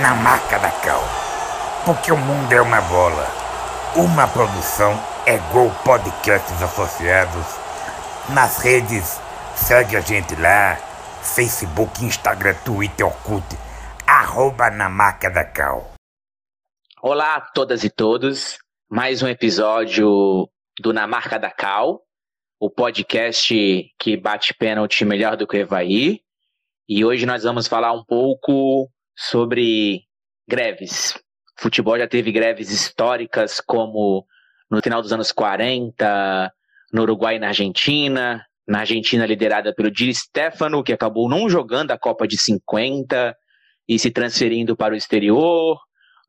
na marca da Cal. Porque o mundo é uma bola. Uma produção é Gol Podcasts Associados. Nas redes, segue a gente lá. Facebook, Instagram, Twitter, Orkut. Arroba na marca da Cal. Olá a todas e todos. Mais um episódio do Na Marca da Cal, o podcast que bate pênalti melhor do que o Evaí. E hoje nós vamos falar um pouco sobre greves. O futebol já teve greves históricas, como no final dos anos 40, no Uruguai e na Argentina. Na Argentina, liderada pelo Di Stefano, que acabou não jogando a Copa de 50 e se transferindo para o exterior.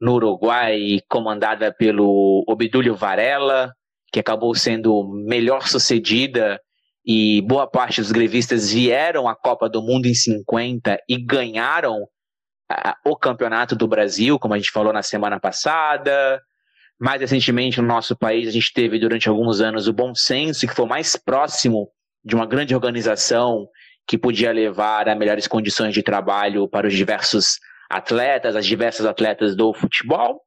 No Uruguai, comandada pelo Obdúlio Varela, que acabou sendo melhor sucedida e boa parte dos grevistas vieram à Copa do Mundo em 50 e ganharam o Campeonato do Brasil, como a gente falou na semana passada. Mais recentemente, no nosso país, a gente teve durante alguns anos o Bom Senso, que foi mais próximo de uma grande organização que podia levar a melhores condições de trabalho para os diversos atletas, as diversas atletas do futebol.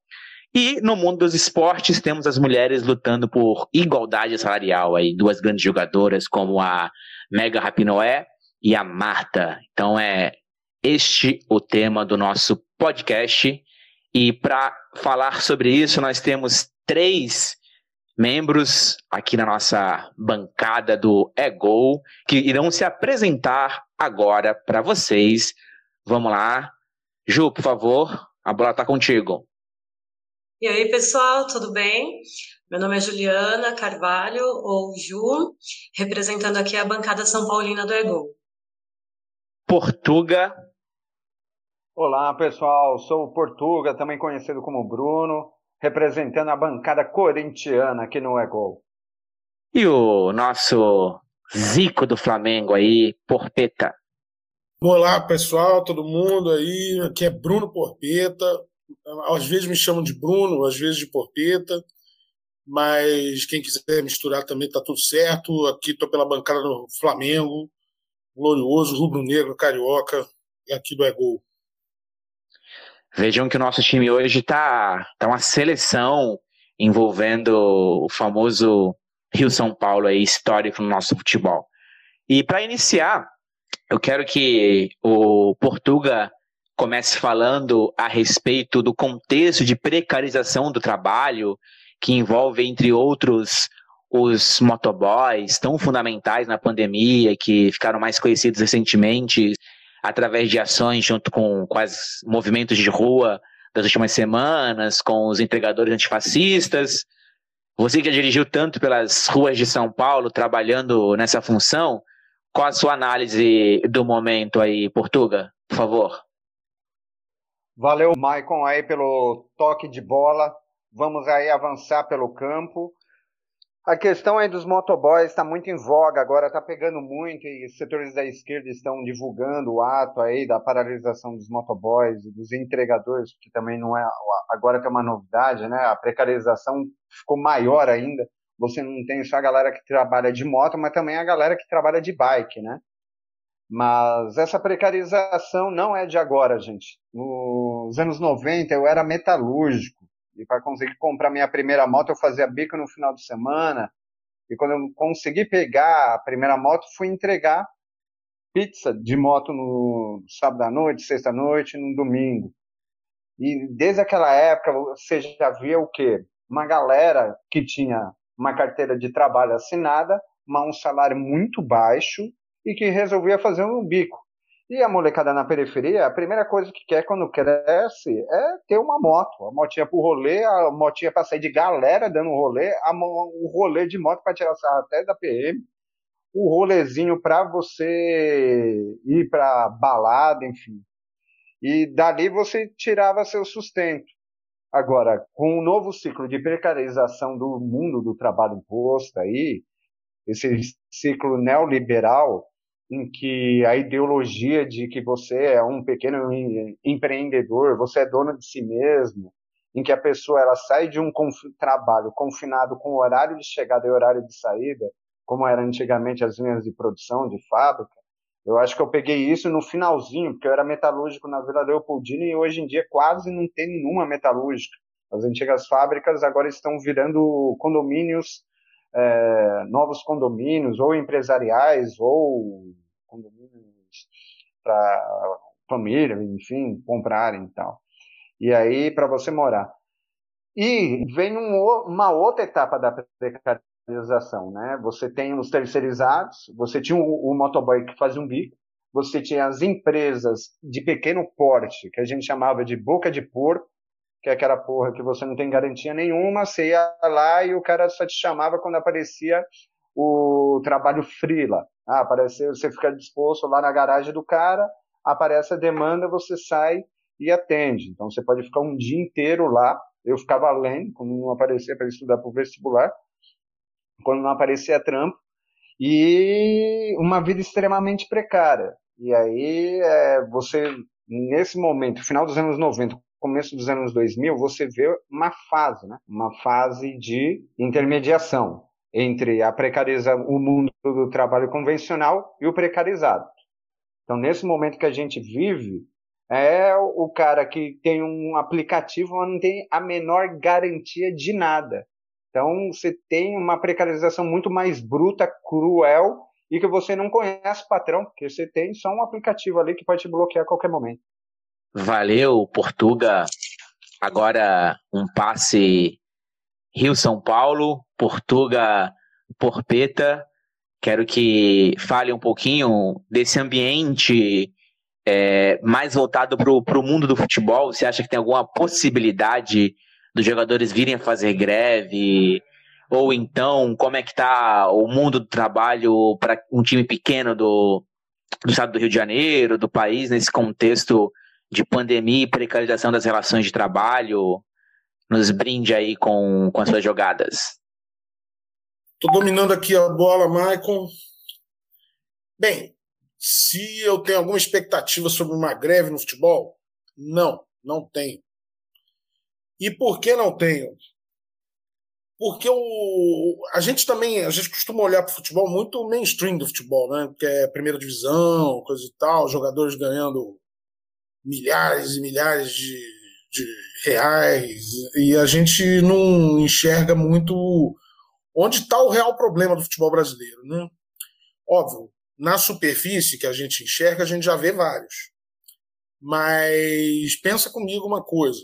E no mundo dos esportes temos as mulheres lutando por igualdade salarial aí, duas grandes jogadoras como a Mega Rapinoé e a Marta. Então é este o tema do nosso podcast. E para falar sobre isso, nós temos três membros aqui na nossa bancada do Ego que irão se apresentar agora para vocês. Vamos lá. Ju, por favor, a bola está contigo. E aí, pessoal, tudo bem? Meu nome é Juliana Carvalho, ou Ju, representando aqui a bancada São Paulina do Ego. Portuga. Olá, pessoal. Sou o Portuga, também conhecido como Bruno, representando a bancada corintiana aqui no Ego. E o nosso Zico do Flamengo aí, Porpeta. Olá, pessoal, todo mundo aí. Aqui é Bruno Porpeta. Às vezes me chamam de Bruno, às vezes de Porpeta. Mas quem quiser misturar também tá tudo certo. Aqui tô pela bancada do Flamengo, glorioso, rubro-negro, carioca, e aqui do Egol. Vejam que o nosso time hoje tá, tá uma seleção envolvendo o famoso Rio São Paulo aí, histórico no nosso futebol. E para iniciar, eu quero que o Portuga comece falando a respeito do contexto de precarização do trabalho, que envolve, entre outros, os motoboys, tão fundamentais na pandemia, que ficaram mais conhecidos recentemente através de ações junto com, os movimentos de rua das últimas semanas, com os entregadores antifascistas. Você que já dirigiu tanto pelas ruas de São Paulo, trabalhando nessa função, qual a sua análise do momento aí, Portuga, por favor? Valeu, Maicon, aí pelo toque de bola. Vamos aí avançar pelo campo. A questão aí dos motoboys está muito em voga agora, está pegando muito e os setores da esquerda estão divulgando o ato aí da paralisação dos motoboys e dos entregadores, que também não é agora tem uma novidade, né? A precarização ficou maior ainda. Você não tem só a galera que trabalha de moto, mas também a galera que trabalha de bike, né? Mas essa precarização não é de agora, gente. Nos anos 90 eu era metalúrgico e para conseguir comprar minha primeira moto, eu fazia bico no final de semana. E quando eu consegui pegar a primeira moto, fui entregar pizza de moto no sábado à noite, sexta à noite, no domingo. E desde aquela época, você já via o quê? Uma galera que tinha uma carteira de trabalho assinada, mas um salário muito baixo e que resolvia fazer um bico. E a molecada na periferia, a primeira coisa que quer quando cresce é ter uma moto. A motinha pro rolê, a motinha pra sair de galera dando rolê, a, o rolê de moto para tirar até da PM, o rolezinho para você ir pra balada, enfim. E dali você tirava seu sustento. Agora, com o novo ciclo de precarização do mundo do trabalho posto aí, esse ciclo neoliberal, em que a ideologia de que você é um pequeno empreendedor, você é dono de si mesmo, em que a pessoa ela sai de um trabalho confinado com horário de chegada e horário de saída, como era antigamente as linhas de produção de fábrica, eu acho que eu peguei isso no finalzinho, porque eu era metalúrgico na Vila Leopoldina e hoje em dia quase não tem nenhuma metalúrgica. As antigas fábricas agora estão virando condomínios, é, novos condomínios, ou empresariais, ou condomínios para família, enfim, comprarem e tal. E aí, para você morar. E vem um, uma outra etapa da precarização, né? Você tem os terceirizados, você tinha o, o motoboy que fazia um bico, você tinha as empresas de pequeno porte, que a gente chamava de boca de porco, que é aquela porra que você não tem garantia nenhuma, você ia lá e o cara só te chamava quando aparecia o trabalho frila. Ah, apareceu, você fica disposto lá na garagem do cara, aparece a demanda, você sai e atende. Então você pode ficar um dia inteiro lá. Eu ficava lendo, quando não aparecia para estudar para o vestibular, quando não aparecia trampo, e uma vida extremamente precária. E aí é, você, nesse momento, final dos anos 90, começo dos anos 2000, você vê uma fase, né? uma fase de intermediação entre a precariza, o mundo do trabalho convencional e o precarizado. Então, nesse momento que a gente vive, é o cara que tem um aplicativo, mas não tem a menor garantia de nada. Então, você tem uma precarização muito mais bruta, cruel, e que você não conhece o patrão, porque você tem só um aplicativo ali que pode te bloquear a qualquer momento. Valeu, Portuga. Agora um passe Rio-São Paulo, Portuga, Porpeta. Quero que fale um pouquinho desse ambiente é, mais voltado para o mundo do futebol. Você acha que tem alguma possibilidade dos jogadores virem a fazer greve? Ou então, como é que está o mundo do trabalho para um time pequeno do, do estado do Rio de Janeiro, do país, nesse contexto de pandemia e precarização das relações de trabalho? Nos brinde aí com, com as suas jogadas. Estou dominando aqui a bola, Maicon. Bem, se eu tenho alguma expectativa sobre uma greve no futebol, não, não tenho. E por que não tenho? Porque o, a gente também, a gente costuma olhar para o futebol muito mainstream do futebol, né? Que é primeira divisão, coisa e tal, jogadores ganhando milhares e milhares de, de reais, e a gente não enxerga muito onde está o real problema do futebol brasileiro, né? Óbvio, na superfície que a gente enxerga, a gente já vê vários. Mas pensa comigo uma coisa: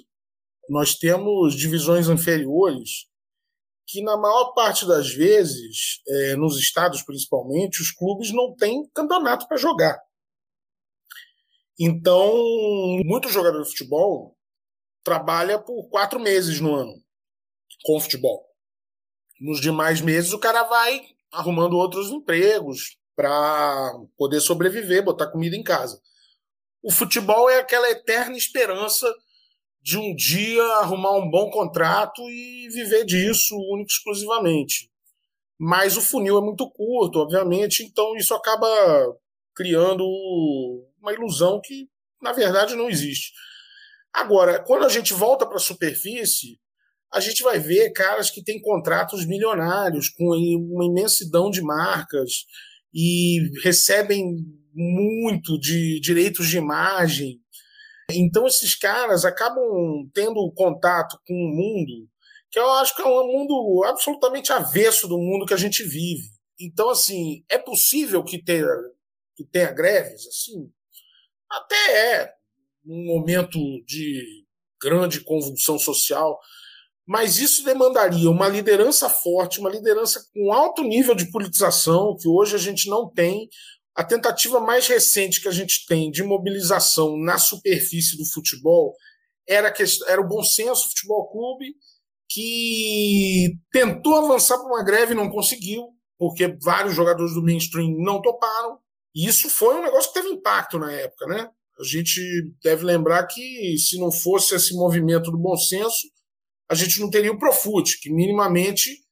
nós temos divisões inferiores que, na maior parte das vezes, é, nos estados principalmente, os clubes não têm campeonato para jogar. Então, muitos jogadores de futebol trabalha por quatro meses no ano com futebol. Nos demais meses, o cara vai arrumando outros empregos, para poder sobreviver, botar comida em casa. O futebol é aquela eterna esperança de um dia arrumar um bom contrato e viver disso único exclusivamente. Mas o funil é muito curto, obviamente, então isso acaba criando uma ilusão que, na verdade, não existe. Agora, quando a gente volta para a superfície, a gente vai ver caras que têm contratos milionários, com uma imensidão de marcas, e recebem muito de direitos de imagem. Então esses caras acabam tendo contato com um mundo que eu acho que é um mundo absolutamente avesso do mundo que a gente vive. Então, assim, é possível que tenha, que tenha greves? Assim, até é um momento de grande convulsão social, mas isso demandaria uma liderança forte, uma liderança com alto nível de politização, que hoje a gente não tem. A tentativa mais recente que a gente tem de mobilização na superfície do futebol era, era o Bom Senso Futebol Clube, que tentou avançar para uma greve e não conseguiu, porque vários jogadores do mainstream não toparam. E isso foi um negócio que teve impacto na época, né? A gente deve lembrar que se não fosse esse movimento do bom senso, a gente não teria o Profut, que minimamente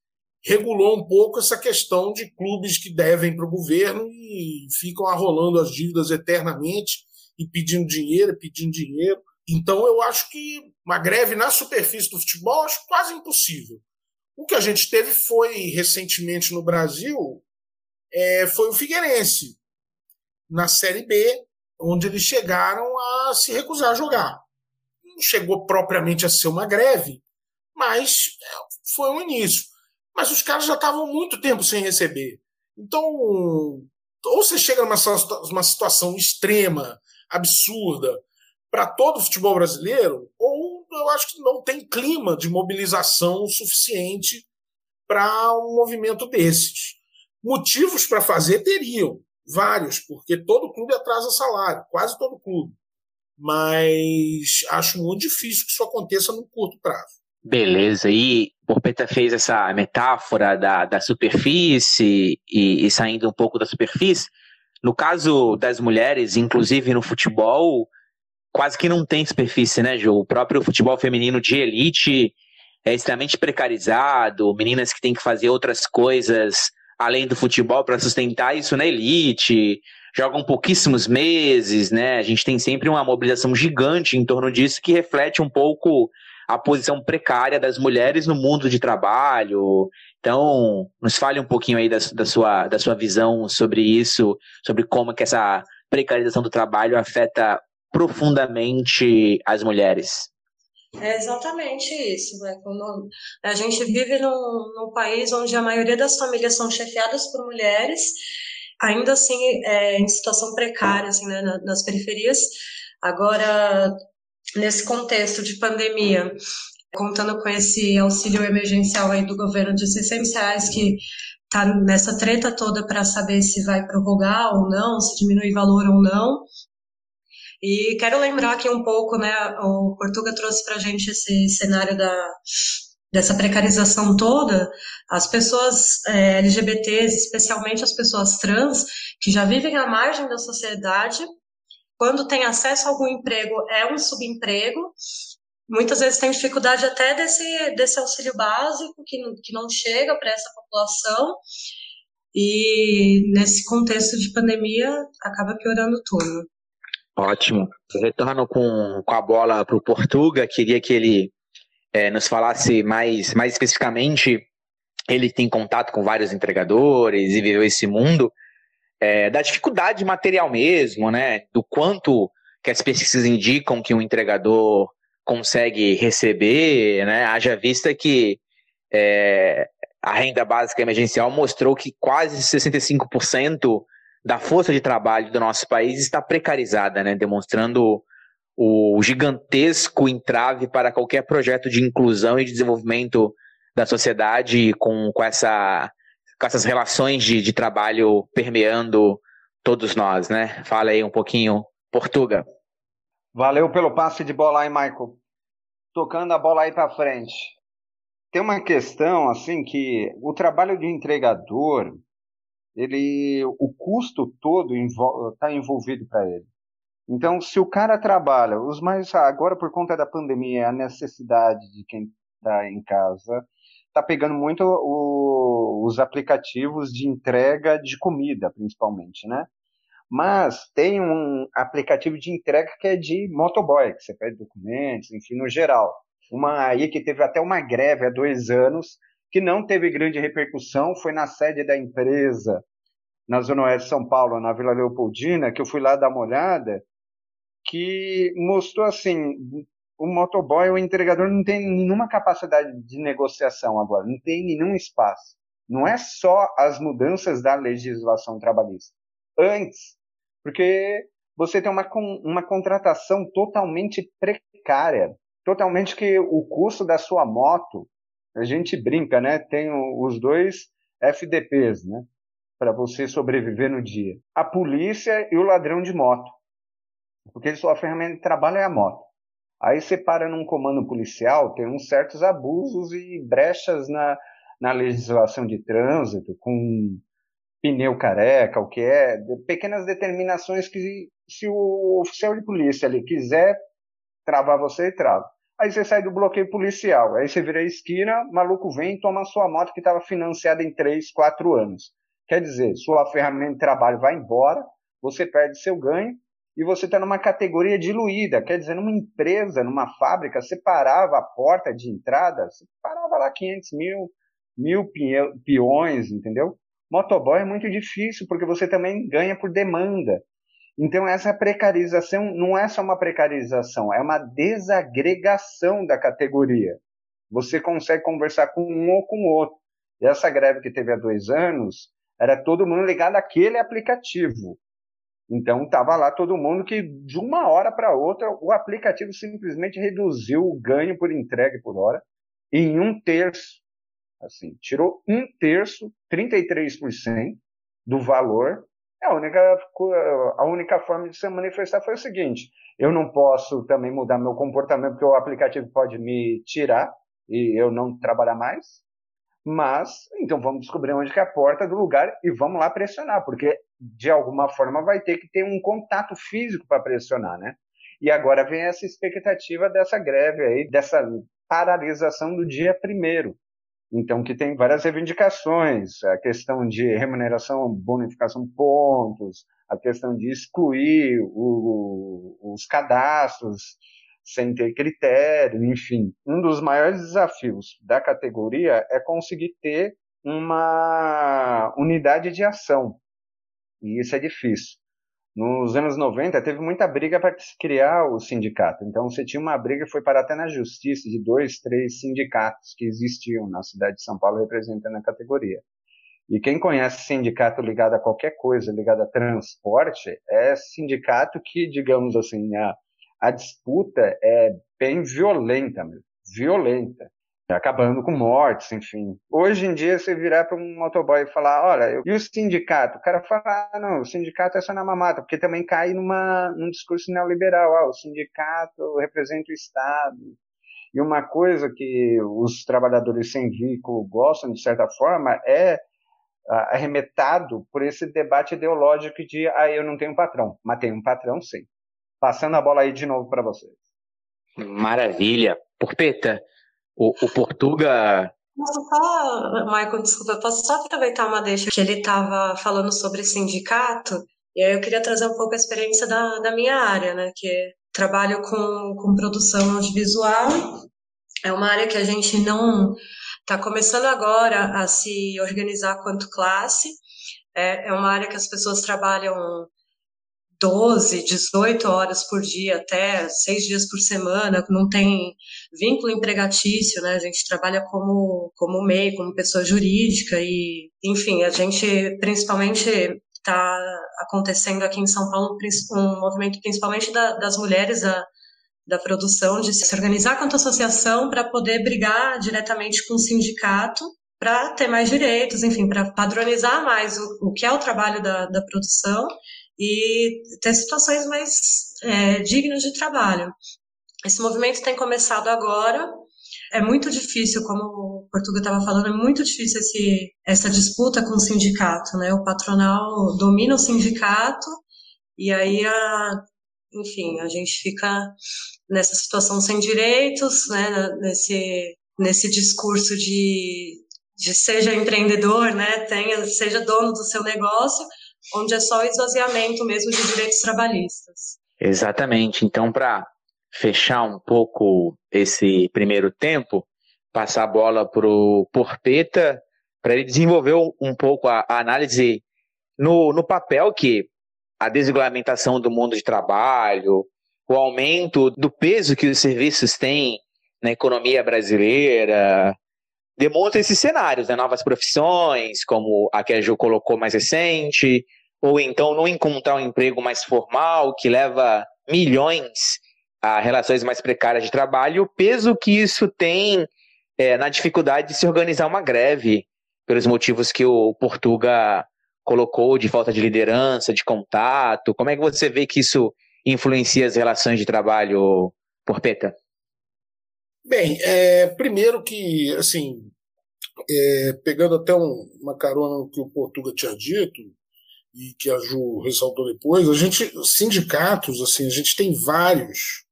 regulou um pouco essa questão de clubes que devem para o governo e ficam arrolando as dívidas eternamente e pedindo dinheiro, pedindo dinheiro. Então eu acho que uma greve na superfície do futebol acho quase impossível. O que a gente teve foi recentemente no Brasil é, foi o Figueirense na Série B, onde eles chegaram a se recusar a jogar. Não chegou propriamente a ser uma greve, mas é, foi um início. Mas os caras já estavam muito tempo sem receber. Então, ou você chega numa uma situação extrema, absurda, para todo o futebol brasileiro, ou eu acho que não tem clima de mobilização suficiente para um movimento desses. Motivos para fazer teriam, vários, porque todo clube atrasa salário, quase todo clube. Mas acho muito difícil que isso aconteça no curto prazo. Beleza, e Porpeta fez essa metáfora da, da superfície e, e saindo um pouco da superfície. No caso das mulheres, inclusive no futebol, quase que não tem superfície, né, Ju? O próprio futebol feminino de elite é extremamente precarizado, meninas que têm que fazer outras coisas além do futebol para sustentar isso na elite, jogam pouquíssimos meses, né? A gente tem sempre uma mobilização gigante em torno disso que reflete um pouco a posição precária das mulheres no mundo de trabalho. Então, nos fale um pouquinho aí da, da, sua, da sua visão sobre isso, sobre como que essa precarização do trabalho afeta profundamente as mulheres. É exatamente isso. Né? A gente vive num, num país onde a maioria das famílias são chefiadas por mulheres, ainda assim é, em situação precária, assim, né, nas periferias. Agora, nesse contexto de pandemia, contando com esse auxílio emergencial aí do governo de 600 reais que está nessa treta toda para saber se vai prorrogar ou não, se diminui valor ou não. E quero lembrar aqui um pouco, né, o Portuga trouxe para a gente esse cenário da, dessa precarização toda, as pessoas é, LGBTs, especialmente as pessoas trans, que já vivem à margem da sociedade, quando tem acesso a algum emprego, é um subemprego. Muitas vezes tem dificuldade até desse, desse auxílio básico, que, que não chega para essa população. E nesse contexto de pandemia, acaba piorando tudo. Ótimo. Retorno com, com a bola para o Portuga. Queria que ele é, nos falasse mais, mais especificamente. Ele tem contato com vários entregadores e viveu esse mundo é, da dificuldade material mesmo, né? Do quanto que as pesquisas indicam que um entregador consegue receber, né? Haja vista que é, a renda básica emergencial mostrou que quase 65% da força de trabalho do nosso país está precarizada, né? Demonstrando o gigantesco entrave para qualquer projeto de inclusão e de desenvolvimento da sociedade com, com essa com essas relações de, de trabalho permeando todos nós, né? Fala aí um pouquinho, Portuga. Valeu pelo passe de bola aí, Michael. Tocando a bola aí para frente. Tem uma questão assim que o trabalho de entregador, ele, o custo todo está envolvido para ele. Então, se o cara trabalha, os mais agora por conta da pandemia, a necessidade de quem está em casa, está pegando muito o, os aplicativos de entrega de comida, principalmente, né? Mas tem um aplicativo de entrega que é de motoboy, que você pede documentos, enfim, no geral. Uma aí que teve até uma greve há dois anos, que não teve grande repercussão, foi na sede da empresa, na Zona Oeste de São Paulo, na Vila Leopoldina, que eu fui lá dar uma olhada, que mostrou assim, o motoboy, o entregador, não tem nenhuma capacidade de negociação agora, não tem nenhum espaço. Não é só as mudanças da legislação trabalhista. Antes, porque você tem uma, uma contratação totalmente precária, totalmente que o custo da sua moto, a gente brinca, né? Tem os dois FDPs, né? Para você sobreviver no dia. A polícia e o ladrão de moto. Porque sua ferramenta de trabalho é a moto. Aí você para num comando policial, tem uns certos abusos e brechas na, na legislação de trânsito, com pneu careca, o que é, pequenas determinações que se o oficial de polícia ali quiser travar você, trava. Aí você sai do bloqueio policial, aí você vira a esquina, maluco vem e toma sua moto que estava financiada em 3, 4 anos. Quer dizer, sua ferramenta de trabalho vai embora, você perde seu ganho e você está numa categoria diluída. Quer dizer, numa empresa, numa fábrica, você parava a porta de entrada, você parava lá 500 mil, mil peões, entendeu? Motoboy é muito difícil porque você também ganha por demanda. Então, essa precarização não é só uma precarização, é uma desagregação da categoria. Você consegue conversar com um ou com o outro. E essa greve que teve há dois anos, era todo mundo ligado àquele aplicativo. Então, estava lá todo mundo que, de uma hora para outra, o aplicativo simplesmente reduziu o ganho por entrega por hora em um terço. Assim, tirou um terço, 33% do valor a única, a única forma de se manifestar foi o seguinte: eu não posso também mudar meu comportamento, porque o aplicativo pode me tirar e eu não trabalhar mais. Mas, então vamos descobrir onde é a porta do lugar e vamos lá pressionar, porque de alguma forma vai ter que ter um contato físico para pressionar, né? E agora vem essa expectativa dessa greve aí, dessa paralisação do dia primeiro. Então, que tem várias reivindicações, a questão de remuneração, bonificação pontos, a questão de excluir o, os cadastros sem ter critério, enfim. Um dos maiores desafios da categoria é conseguir ter uma unidade de ação. E isso é difícil. Nos anos 90, teve muita briga para criar o sindicato. Então, você tinha uma briga, foi para até na justiça, de dois, três sindicatos que existiam na cidade de São Paulo representando a categoria. E quem conhece sindicato ligado a qualquer coisa, ligado a transporte, é sindicato que, digamos assim, a, a disputa é bem violenta, mesmo, violenta acabando com mortes, enfim. Hoje em dia, você virar para um motoboy e falar, olha, e o sindicato? O cara fala, ah, não, o sindicato é só na mamata, porque também cai numa, num discurso neoliberal, ah, o sindicato representa o Estado. E uma coisa que os trabalhadores sem vínculo gostam, de certa forma, é arremetado por esse debate ideológico de, ah, eu não tenho patrão, mas tenho um patrão sim. Passando a bola aí de novo para vocês. Maravilha. Porpeta, o, o Portuga. Posso só, Michael, desculpa, posso só aproveitar uma deixa que ele estava falando sobre sindicato, e aí eu queria trazer um pouco a experiência da, da minha área, né, que trabalho com, com produção audiovisual, é uma área que a gente não está começando agora a se organizar quanto classe, é, é uma área que as pessoas trabalham 12, 18 horas por dia, até seis dias por semana, não tem vínculo empregatício, né? A gente trabalha como, como MEI, como pessoa jurídica, e, enfim, a gente principalmente está acontecendo aqui em São Paulo um movimento principalmente da, das mulheres da, da produção de se organizar quanto associação para poder brigar diretamente com o sindicato para ter mais direitos, enfim, para padronizar mais o, o que é o trabalho da, da produção e ter situações mais é, dignas de trabalho. Esse movimento tem começado agora. É muito difícil, como o Portugal estava falando, é muito difícil esse, essa disputa com o sindicato, né? O patronal domina o sindicato e aí, a, enfim, a gente fica nessa situação sem direitos, né? Nesse, nesse discurso de, de seja empreendedor, né? Tenha, seja dono do seu negócio, onde é só o esvaziamento mesmo de direitos trabalhistas. Exatamente. Então, para fechar um pouco esse primeiro tempo, passar a bola para o Porpeta, para ele desenvolver um pouco a, a análise no, no papel que a desregulamentação do mundo de trabalho, o aumento do peso que os serviços têm na economia brasileira, demonstra esses cenários, né? novas profissões, como a que a Ju colocou mais recente, ou então não encontrar um emprego mais formal, que leva milhões a relações mais precárias de trabalho, o peso que isso tem é, na dificuldade de se organizar uma greve, pelos motivos que o Portuga colocou de falta de liderança, de contato. Como é que você vê que isso influencia as relações de trabalho, Porpeta? Bem, é, primeiro que, assim, é, pegando até um, uma carona no que o Portuga tinha dito, e que a Ju ressaltou depois, a gente, sindicatos, assim, a gente tem vários,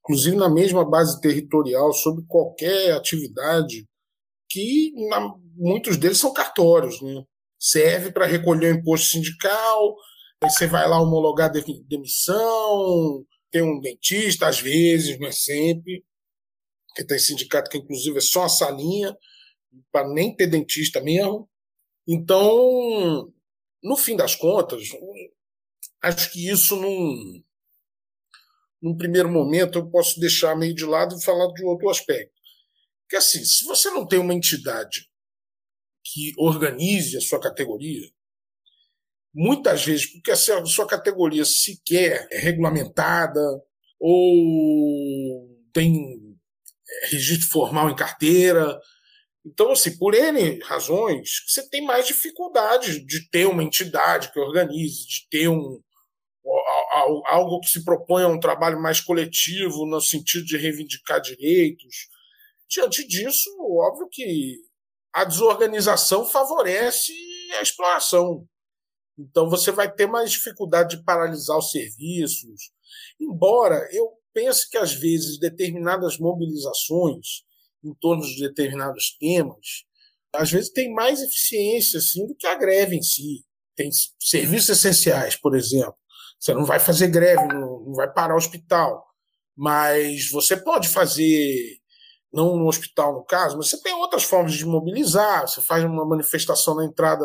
inclusive na mesma base territorial, sobre qualquer atividade, que na, muitos deles são cartórios, né? Serve para recolher o imposto sindical, aí você vai lá homologar demissão, tem um dentista, às vezes, não é sempre, que tem sindicato que inclusive é só a salinha, para nem ter dentista mesmo. Então, no fim das contas, acho que isso num, num primeiro momento eu posso deixar meio de lado e falar de outro aspecto. Que assim, se você não tem uma entidade que organize a sua categoria, muitas vezes, porque a sua categoria sequer é regulamentada ou tem registro formal em carteira, então, assim, por N razões, você tem mais dificuldade de ter uma entidade que organize, de ter um, algo que se propõe a um trabalho mais coletivo, no sentido de reivindicar direitos. Diante disso, óbvio que a desorganização favorece a exploração. Então, você vai ter mais dificuldade de paralisar os serviços. Embora eu pense que, às vezes, determinadas mobilizações em torno de determinados temas, às vezes tem mais eficiência assim, do que a greve em si. Tem serviços essenciais, por exemplo. Você não vai fazer greve, não, não vai parar o hospital, mas você pode fazer, não no hospital no caso, mas você tem outras formas de mobilizar. Você faz uma manifestação na entrada,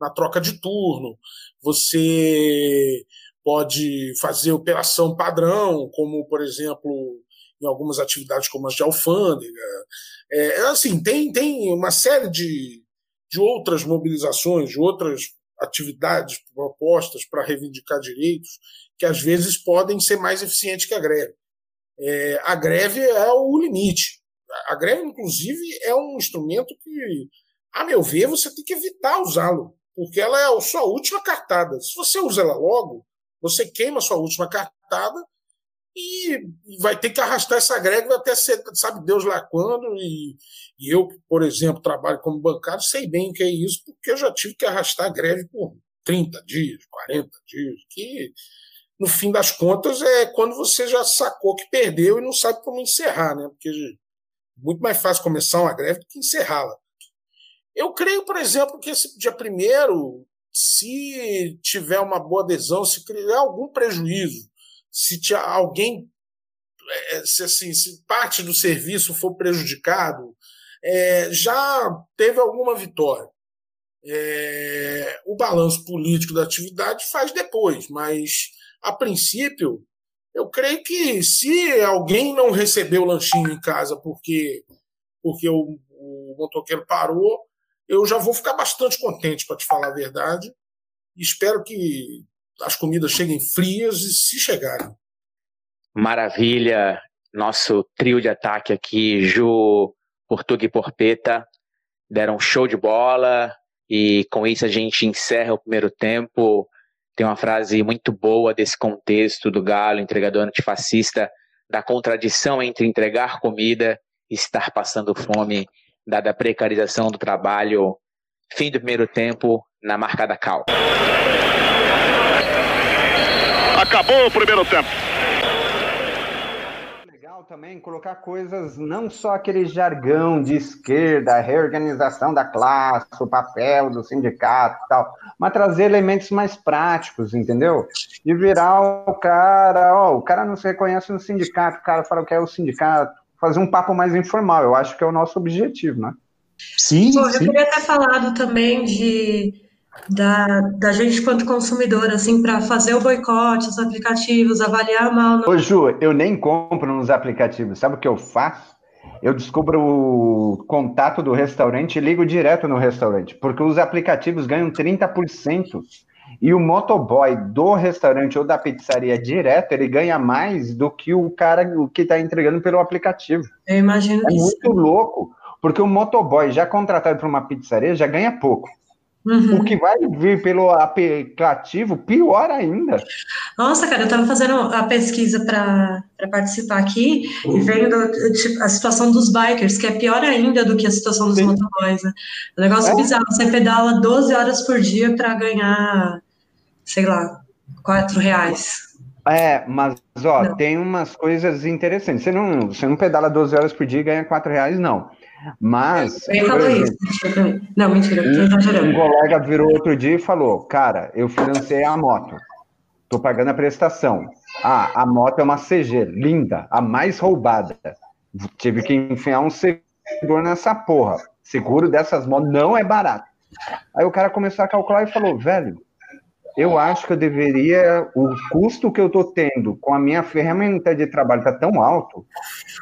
na troca de turno, você pode fazer operação padrão, como, por exemplo, em algumas atividades como as de alfândega. É, assim, tem, tem uma série de, de outras mobilizações, de outras atividades propostas para reivindicar direitos que às vezes podem ser mais eficientes que a greve. É, a greve é o limite. A greve, inclusive, é um instrumento que, a meu ver, você tem que evitar usá-lo, porque ela é a sua última cartada. Se você usa ela logo, você queima sua última cartada e vai ter que arrastar essa greve até ser, sabe Deus lá quando. E, e, eu, por exemplo, trabalho como bancário, sei bem o que é isso, porque eu já tive que arrastar a greve por 30 dias, 40 dias, que no fim das contas é quando você já sacou que perdeu e não sabe como encerrar, né? Porque é muito mais fácil começar uma greve do que encerrá-la. Eu creio, por exemplo, que esse dia primeiro, se tiver uma boa adesão, se criar algum prejuízo se alguém, é, se, assim, se parte do serviço for prejudicado, é, já teve alguma vitória. É, o balanço político da atividade faz depois, mas a princípio, eu creio que se alguém não recebeu o lanchinho em casa porque, porque o, o motoqueiro parou, eu já vou ficar bastante contente, para te falar a verdade. Espero que as comidas cheguem frias e se chegarem. Maravilha, nosso trio de ataque aqui, Ju, Portuga e Porpeta, deram um show de bola e com isso a gente encerra o primeiro tempo. Tem uma frase muito boa desse contexto do Galo, entregador antifascista, da contradição entre entregar comida e estar passando fome, dada a precarização do trabalho. Fim do primeiro tempo na marca da Cal. Acabou o primeiro tempo. Legal também colocar coisas, não só aquele jargão de esquerda, reorganização da classe, o papel do sindicato e tal, mas trazer elementos mais práticos, entendeu? De virar o cara, ó, o cara não se reconhece no sindicato, o cara fala que é o sindicato, fazer um papo mais informal, eu acho que é o nosso objetivo, né? Sim, Pô, sim. Eu queria ter falado também de da, da gente quanto consumidor, assim, para fazer o boicote, os aplicativos, avaliar mal. No... Ô, Ju, eu nem compro nos aplicativos. Sabe o que eu faço? Eu descubro o contato do restaurante e ligo direto no restaurante, porque os aplicativos ganham 30%. E o motoboy do restaurante ou da pizzaria direto, ele ganha mais do que o cara que está entregando pelo aplicativo. Eu imagino é que muito louco, porque o motoboy já contratado para uma pizzaria já ganha pouco. Uhum. O que vai vir pelo aplicativo, pior ainda. Nossa, cara, eu estava fazendo a pesquisa para participar aqui uhum. e vendo tipo, a situação dos bikers, que é pior ainda do que a situação dos Sim. motoboys. Né? Um negócio é. bizarro. Você pedala 12 horas por dia para ganhar sei lá, quatro reais. É, mas ó, não. tem umas coisas interessantes. Você não, você não pedala 12 horas por dia e ganha 4 reais, não. Mas. Eu falou isso. Não, mentira, tô exagerando. Um colega virou outro dia e falou: Cara, eu financei a moto. Tô pagando a prestação. Ah, a moto é uma CG, linda, a mais roubada. Tive que enfiar um seguro nessa porra. Seguro dessas motos não é barato. Aí o cara começou a calcular e falou: Velho, eu acho que eu deveria. O custo que eu estou tendo com a minha ferramenta de trabalho está tão alto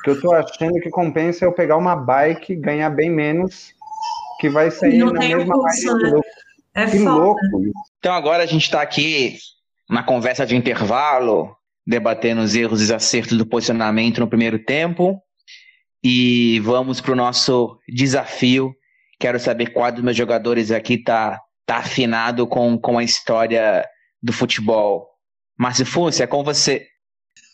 que eu estou achando que compensa eu pegar uma bike e ganhar bem menos, que vai sair Não na mesma curso, né? É que foda. louco. Então agora a gente está aqui na conversa de intervalo, debatendo os erros e acertos do posicionamento no primeiro tempo. E vamos para o nosso desafio. Quero saber qual dos meus jogadores aqui está tá afinado com, com a história do futebol. Márcio Fúcia, é com você.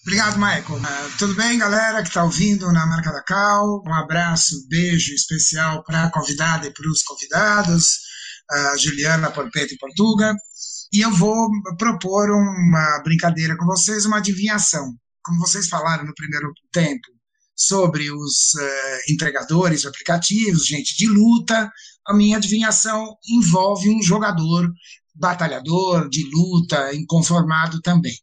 Obrigado, Michael. Uh, tudo bem, galera que está ouvindo na Marca da Cal? Um abraço, beijo especial para a convidada e para os convidados, a Juliana Porpeta e Portuga. E eu vou propor uma brincadeira com vocês, uma adivinhação. Como vocês falaram no primeiro tempo sobre os uh, entregadores aplicativos, gente de luta, a minha adivinhação envolve um jogador batalhador, de luta, inconformado também.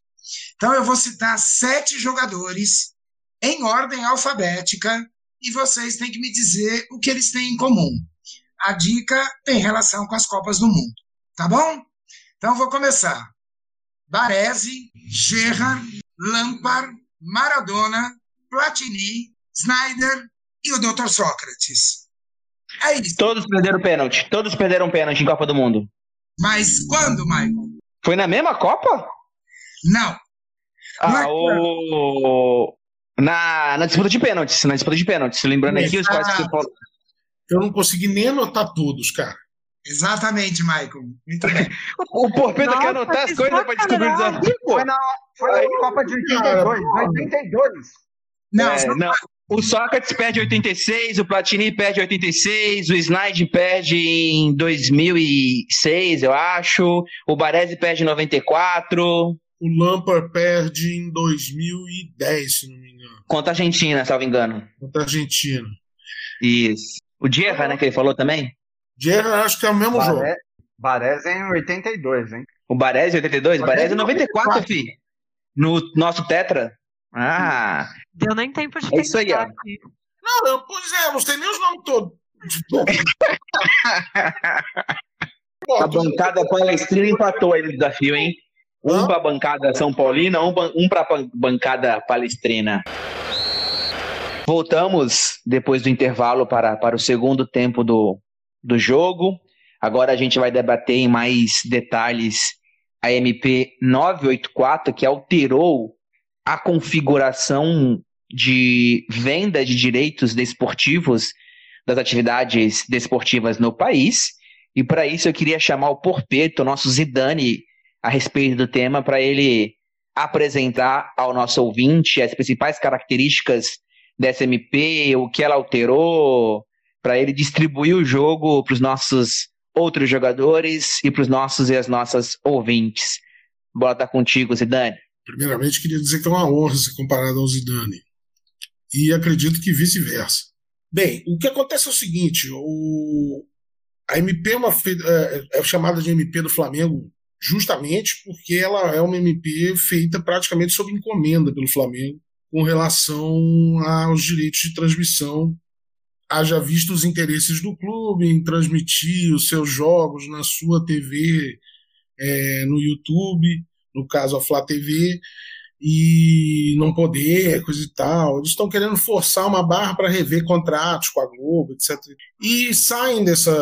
Então eu vou citar sete jogadores em ordem alfabética e vocês têm que me dizer o que eles têm em comum. A dica tem relação com as Copas do Mundo, tá bom? Então vou começar. Baresi, Gerrard, Lampard, Maradona, Platini, Snyder e o Dr. Sócrates. É isso. Todos perderam pênalti. Todos perderam pênalti em Copa do Mundo. Mas quando, Michael? Foi na mesma Copa? Não. Ah, Mas- o... na, na disputa de pênaltis. Na disputa de pênaltis. Lembrando aqui os quais que você falou. Eu não consegui nem anotar todos, cara. Exatamente, Michael. Muito bem. O Porpeta quer anotar as coisas pra descobrir o desafio, pô. Foi na, foi na Copa de 82, 82. Não, É, não. O Sócrates perde 86, o Platini perde 86, o Slide perde em 2006, eu acho. O Baresi perde em 94. O Lampard perde em 2010, se não me engano, Contra a Argentina, salvo engano. contra a Argentina. Isso. O Dierra, né, que ele falou também? Gerrard, acho que é o mesmo jogo. Bare- Baresi em 82, hein? O Baresi 82? Baresi 94, 94. fi. No nosso Tetra. Ah, Deu nem tempo de É isso aí, ó. aqui. Não, eu, pois é, não sei nem os nomes todos. A bancada palestrina empatou aí no desafio, hein? Um Hã? pra bancada São Paulina, um, um pra ban- bancada palestrina. Voltamos depois do intervalo para, para o segundo tempo do, do jogo. Agora a gente vai debater em mais detalhes a MP 984, que alterou a configuração de venda de direitos desportivos das atividades desportivas no país. E para isso eu queria chamar o Porpeto, nosso Zidane, a respeito do tema, para ele apresentar ao nosso ouvinte as principais características dessa MP, o que ela alterou, para ele distribuir o jogo para os nossos outros jogadores e para os nossos e as nossas ouvintes. Bola tá contigo, Zidane. Primeiramente, queria dizer que é uma honra ser comparado ao Zidane. E acredito que vice-versa. Bem, o que acontece é o seguinte: o, a MP é, uma, fe- é, é chamada de MP do Flamengo justamente porque ela é uma MP feita praticamente sob encomenda pelo Flamengo com relação aos direitos de transmissão. Haja visto os interesses do clube em transmitir os seus jogos na sua TV, é, no YouTube, no caso a Flá TV, e não poder, coisa e tal. Eles estão querendo forçar uma barra para rever contratos com a Globo, etc. E saem dessa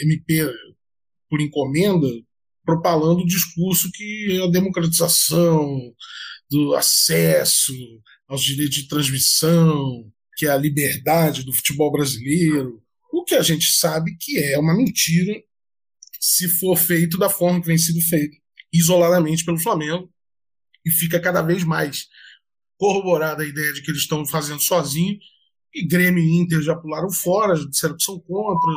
MP por encomenda propalando o discurso que é a democratização do acesso aos direitos de transmissão, que é a liberdade do futebol brasileiro, o que a gente sabe que é uma mentira se for feito da forma que vem sido feito, isoladamente pelo Flamengo, e fica cada vez mais corroborada a ideia de que eles estão fazendo sozinho, e Grêmio e Inter já pularam fora, já disseram que são contra.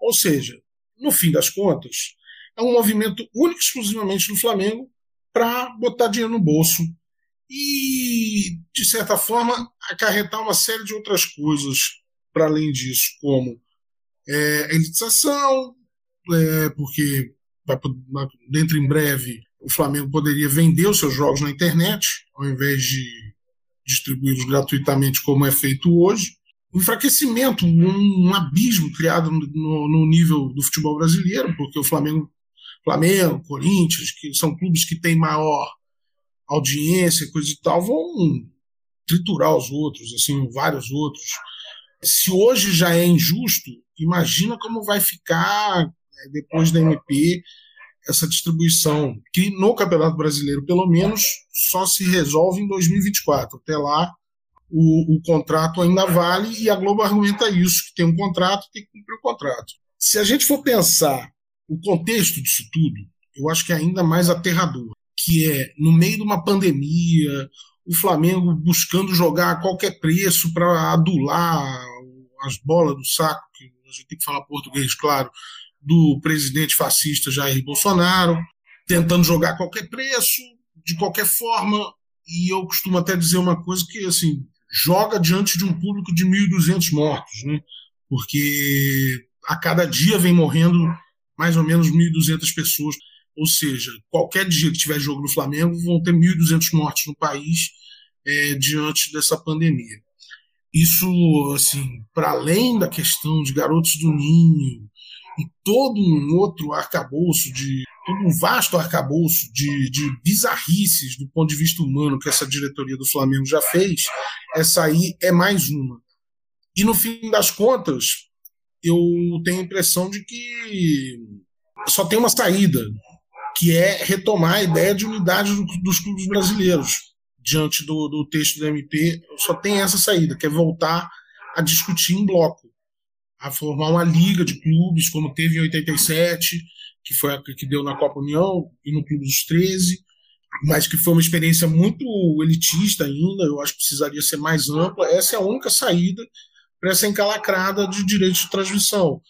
Ou seja, no fim das contas, é um movimento único exclusivamente do Flamengo para botar dinheiro no bolso e, de certa forma, acarretar uma série de outras coisas para além disso, como é, elitização, é, porque dentro em breve o Flamengo poderia vender os seus jogos na internet, ao invés de distribuí-los gratuitamente, como é feito hoje. Enfraquecimento, um, um abismo criado no, no, nível do futebol brasileiro, porque o Flamengo, Flamengo, Corinthians, que são clubes que têm maior audiência, coisa e tal, vão triturar os outros, assim, vários outros. Se hoje já é injusto, imagina como vai ficar né, depois da MP essa distribuição, que no Campeonato Brasileiro, pelo menos, só se resolve em 2024. Até lá, o, o, contrato ainda vale e a Globo argumenta isso, que tem um contrato, tem que cumprir o contrato. Se a gente for pensar o contexto disso tudo, eu acho que é ainda mais aterrador, que é, no meio de uma pandemia, o Flamengo buscando jogar a qualquer preço para adular as bolas do saco, que a gente tem que falar português, claro, do presidente fascista Jair Bolsonaro, tentando jogar a qualquer preço, de qualquer forma, e eu costumo até dizer uma coisa que assim joga diante de um público de 1.200 mortos, né? porque a cada dia vem morrendo mais ou menos 1.200 pessoas, ou seja, qualquer dia que tiver jogo no Flamengo vão ter 1.200 mortos no país é, diante dessa pandemia. Isso, assim, para além da questão de garotos do ninho, e todo um outro arcabouço de todo um vasto arcabouço de, de bizarrices do ponto de vista humano que essa diretoria do Flamengo já fez, essa aí é mais uma. E no fim das contas, eu tenho a impressão de que só tem uma saída, que é retomar a ideia de unidade do, dos clubes brasileiros diante do, do texto do MP. Só tem essa saída, que é voltar a discutir em bloco a formar uma liga de clubes, como teve em 87, que foi a que deu na Copa União e no Clube dos 13, mas que foi uma experiência muito elitista ainda, eu acho que precisaria ser mais ampla. Essa é a única saída para essa encalacrada de direitos de transmissão.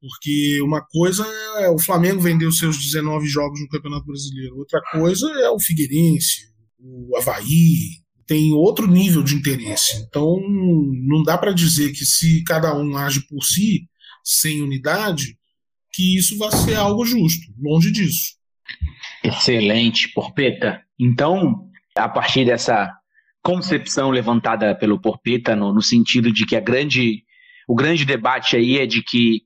Porque uma coisa é o Flamengo vender os seus 19 jogos no Campeonato Brasileiro, outra coisa é o Figueirense, o Havaí, tem outro nível de interesse. Então, não dá para dizer que se cada um age por si, sem unidade, que isso vai ser algo justo. Longe disso. Excelente, Porpeta. Então, a partir dessa concepção levantada pelo Porpeta, no, no sentido de que a grande, o grande debate aí é de que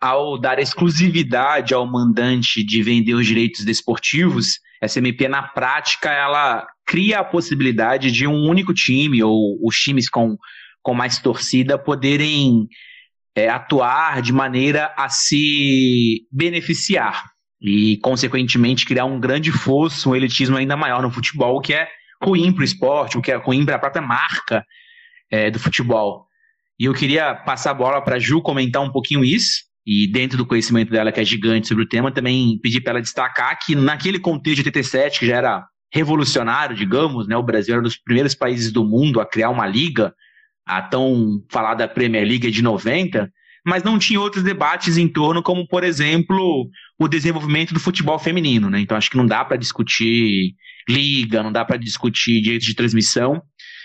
ao dar exclusividade ao mandante de vender os direitos desportivos, essa MP na prática ela cria a possibilidade de um único time ou os times com, com mais torcida poderem é, atuar de maneira a se beneficiar e, consequentemente, criar um grande fosso, um elitismo ainda maior no futebol, o que é ruim para o esporte, o que é ruim para a própria marca é, do futebol. E eu queria passar a bola para Ju comentar um pouquinho isso, e dentro do conhecimento dela, que é gigante sobre o tema, também pedi para ela destacar que naquele contexto de 87, que já era revolucionário, digamos, né, o Brasil era um dos primeiros países do mundo a criar uma liga, a tão falada Premier League de 90, mas não tinha outros debates em torno, como, por exemplo, o desenvolvimento do futebol feminino. Né? Então, acho que não dá para discutir liga, não dá para discutir direitos de transmissão,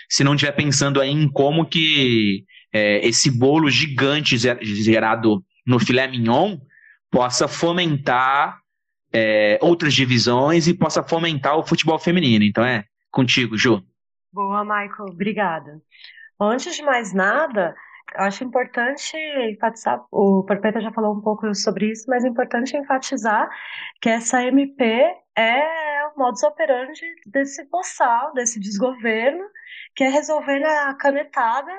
se não estiver pensando aí em como que é, esse bolo gigante gerado no filé mignon possa fomentar é, outras divisões e possa fomentar o futebol feminino. Então é contigo, Ju. Boa, Michael, obrigada. Antes de mais nada, acho importante enfatizar, o Perpeta já falou um pouco sobre isso, mas é importante enfatizar que essa MP é o modus operandi desse boçal, desse desgoverno, que é resolver na canetada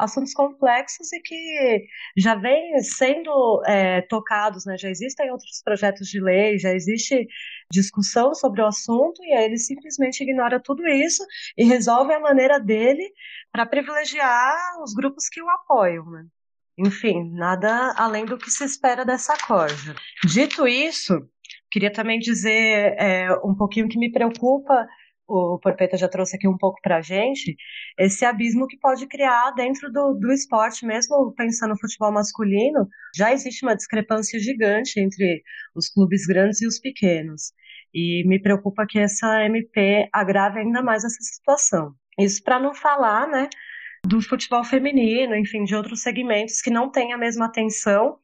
assuntos complexos e que já vêm sendo é, tocados, né? já existem outros projetos de lei, já existe discussão sobre o assunto e aí ele simplesmente ignora tudo isso e resolve a maneira dele para privilegiar os grupos que o apoiam. Né? Enfim, nada além do que se espera dessa corja. Dito isso, queria também dizer é, um pouquinho que me preocupa o Porpeta já trouxe aqui um pouco para a gente, esse abismo que pode criar dentro do, do esporte, mesmo pensando no futebol masculino, já existe uma discrepância gigante entre os clubes grandes e os pequenos. E me preocupa que essa MP agrave ainda mais essa situação. Isso para não falar, né, do futebol feminino, enfim, de outros segmentos que não têm a mesma atenção,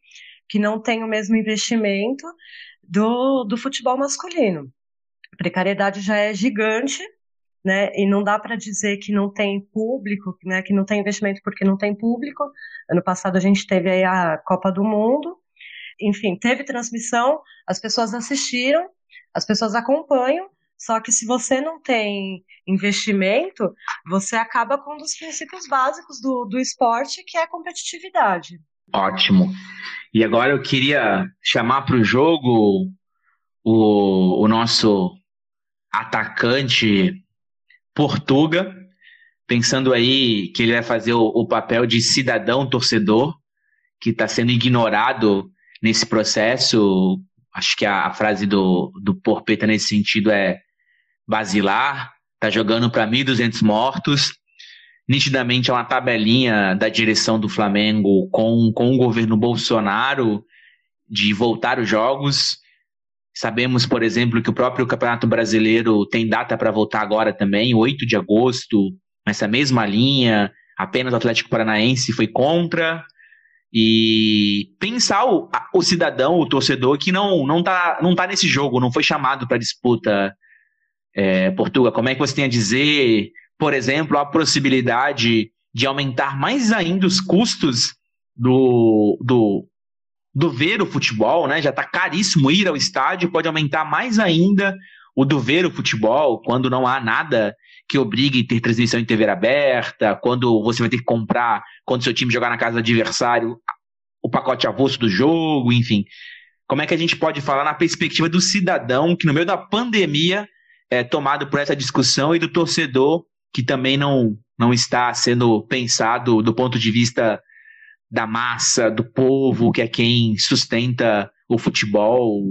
que não têm o mesmo investimento do, do futebol masculino. Precariedade já é gigante, né? E não dá para dizer que não tem público, né? Que não tem investimento porque não tem público. Ano passado a gente teve a Copa do Mundo, enfim, teve transmissão, as pessoas assistiram, as pessoas acompanham, só que se você não tem investimento, você acaba com um dos princípios básicos do, do esporte, que é a competitividade. Ótimo. E agora eu queria chamar para o jogo o nosso atacante Portuga, pensando aí que ele vai fazer o, o papel de cidadão torcedor, que está sendo ignorado nesse processo. Acho que a, a frase do, do Porpeta nesse sentido é basilar, tá jogando para 1.200 mortos. Nitidamente é uma tabelinha da direção do Flamengo com, com o governo Bolsonaro de voltar os jogos. Sabemos, por exemplo, que o próprio Campeonato Brasileiro tem data para voltar agora também, 8 de agosto, nessa mesma linha. Apenas o Atlético Paranaense foi contra. E pensar o, o cidadão, o torcedor, que não, não, tá, não tá nesse jogo, não foi chamado para disputa é, como é que você tem a dizer, por exemplo, a possibilidade de aumentar mais ainda os custos do, do, do ver o futebol, né? Já está caríssimo ir ao estádio, pode aumentar mais ainda o do ver o futebol, quando não há nada que obrigue ter transmissão em TV aberta, quando você vai ter que comprar, quando seu time jogar na casa do adversário, o pacote avulso do jogo, enfim. Como é que a gente pode falar na perspectiva do cidadão que no meio da pandemia é, tomado por essa discussão e do torcedor que também não, não está sendo pensado do ponto de vista da massa, do povo, que é quem sustenta o futebol,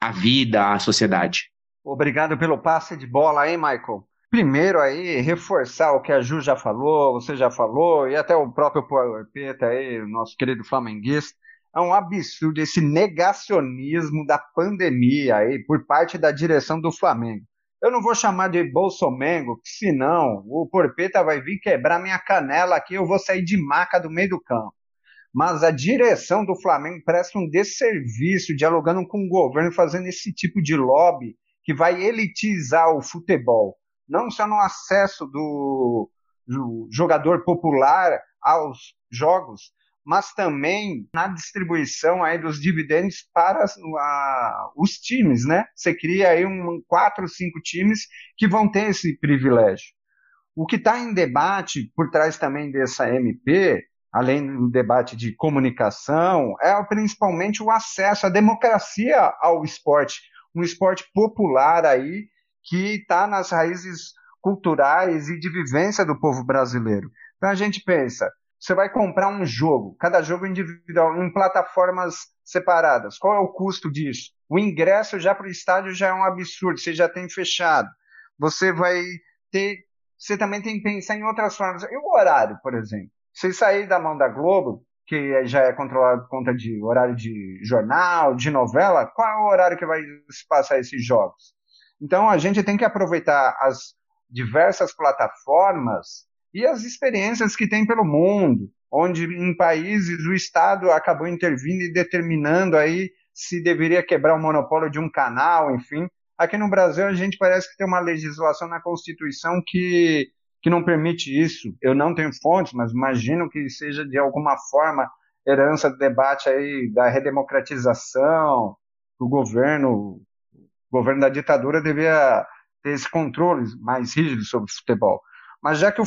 a vida, a sociedade. Obrigado pelo passe de bola aí, Michael. Primeiro aí, reforçar o que a Ju já falou, você já falou, e até o próprio Porpeta aí, nosso querido flamenguista. É um absurdo esse negacionismo da pandemia aí por parte da direção do Flamengo. Eu não vou chamar de Bolsomengo, senão o Porpeta vai vir quebrar minha canela aqui, eu vou sair de maca do meio do campo. Mas a direção do Flamengo presta um desserviço dialogando com o governo, fazendo esse tipo de lobby que vai elitizar o futebol. Não só no acesso do, do jogador popular aos jogos, mas também na distribuição aí dos dividendos para a, os times, né? Você cria aí um quatro, cinco times que vão ter esse privilégio. O que está em debate por trás também dessa MP, além do debate de comunicação, é principalmente o acesso à democracia ao esporte, um esporte popular aí que está nas raízes culturais e de vivência do povo brasileiro. Então a gente pensa, você vai comprar um jogo, cada jogo individual, em plataformas separadas. Qual é o custo disso? O ingresso já para o estádio já é um absurdo, você já tem fechado. Você vai ter. Você também tem que pensar em outras formas. E o horário, por exemplo? Você sair da mão da Globo, que já é controlado por conta de horário de jornal, de novela, qual é o horário que vai se passar esses jogos? Então a gente tem que aproveitar as diversas plataformas e as experiências que tem pelo mundo, onde em países o Estado acabou intervindo e determinando aí se deveria quebrar o monopólio de um canal, enfim. Aqui no Brasil a gente parece que tem uma legislação na Constituição que, que não permite isso. Eu não tenho fontes, mas imagino que seja de alguma forma herança do debate aí da redemocratização, o governo, o governo da ditadura devia ter esse controle mais rígido sobre o futebol. Mas já que o,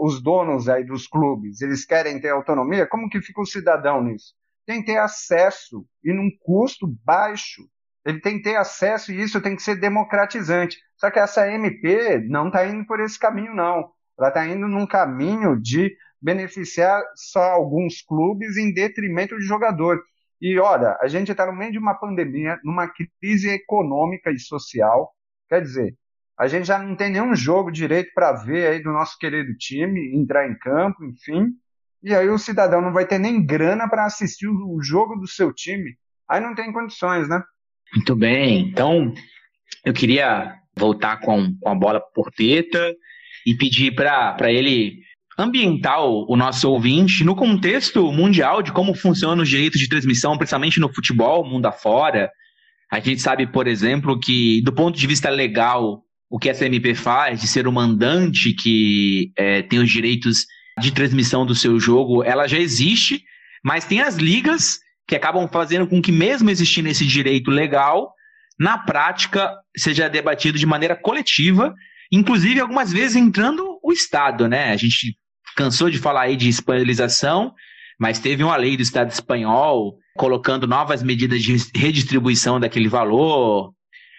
os donos aí dos clubes, eles querem ter autonomia, como que fica o cidadão nisso? Tem que ter acesso e num custo baixo. Ele tem que ter acesso e isso tem que ser democratizante. Só que essa MP não está indo por esse caminho, não. Ela está indo num caminho de beneficiar só alguns clubes em detrimento de jogador. E olha, a gente está no meio de uma pandemia, numa crise econômica e social. Quer dizer, A gente já não tem nenhum jogo direito para ver aí do nosso querido time, entrar em campo, enfim. E aí o cidadão não vai ter nem grana para assistir o jogo do seu time. Aí não tem condições, né? Muito bem. Então, eu queria voltar com, com a bola por teta e pedir para ele ambientar o, o, nosso ouvinte no contexto mundial de como funcionam os direitos de transmissão, principalmente no futebol, mundo afora. A gente sabe, por exemplo, que do ponto de vista legal, o que essa MP faz, de ser o mandante que é, tem os direitos de transmissão do seu jogo, ela já existe, mas tem as ligas que acabam fazendo com que, mesmo existindo esse direito legal, na prática seja debatido de maneira coletiva, inclusive algumas vezes entrando o Estado, né? A gente cansou de falar aí de espanholização, mas teve uma lei do Estado espanhol colocando novas medidas de redistribuição daquele valor.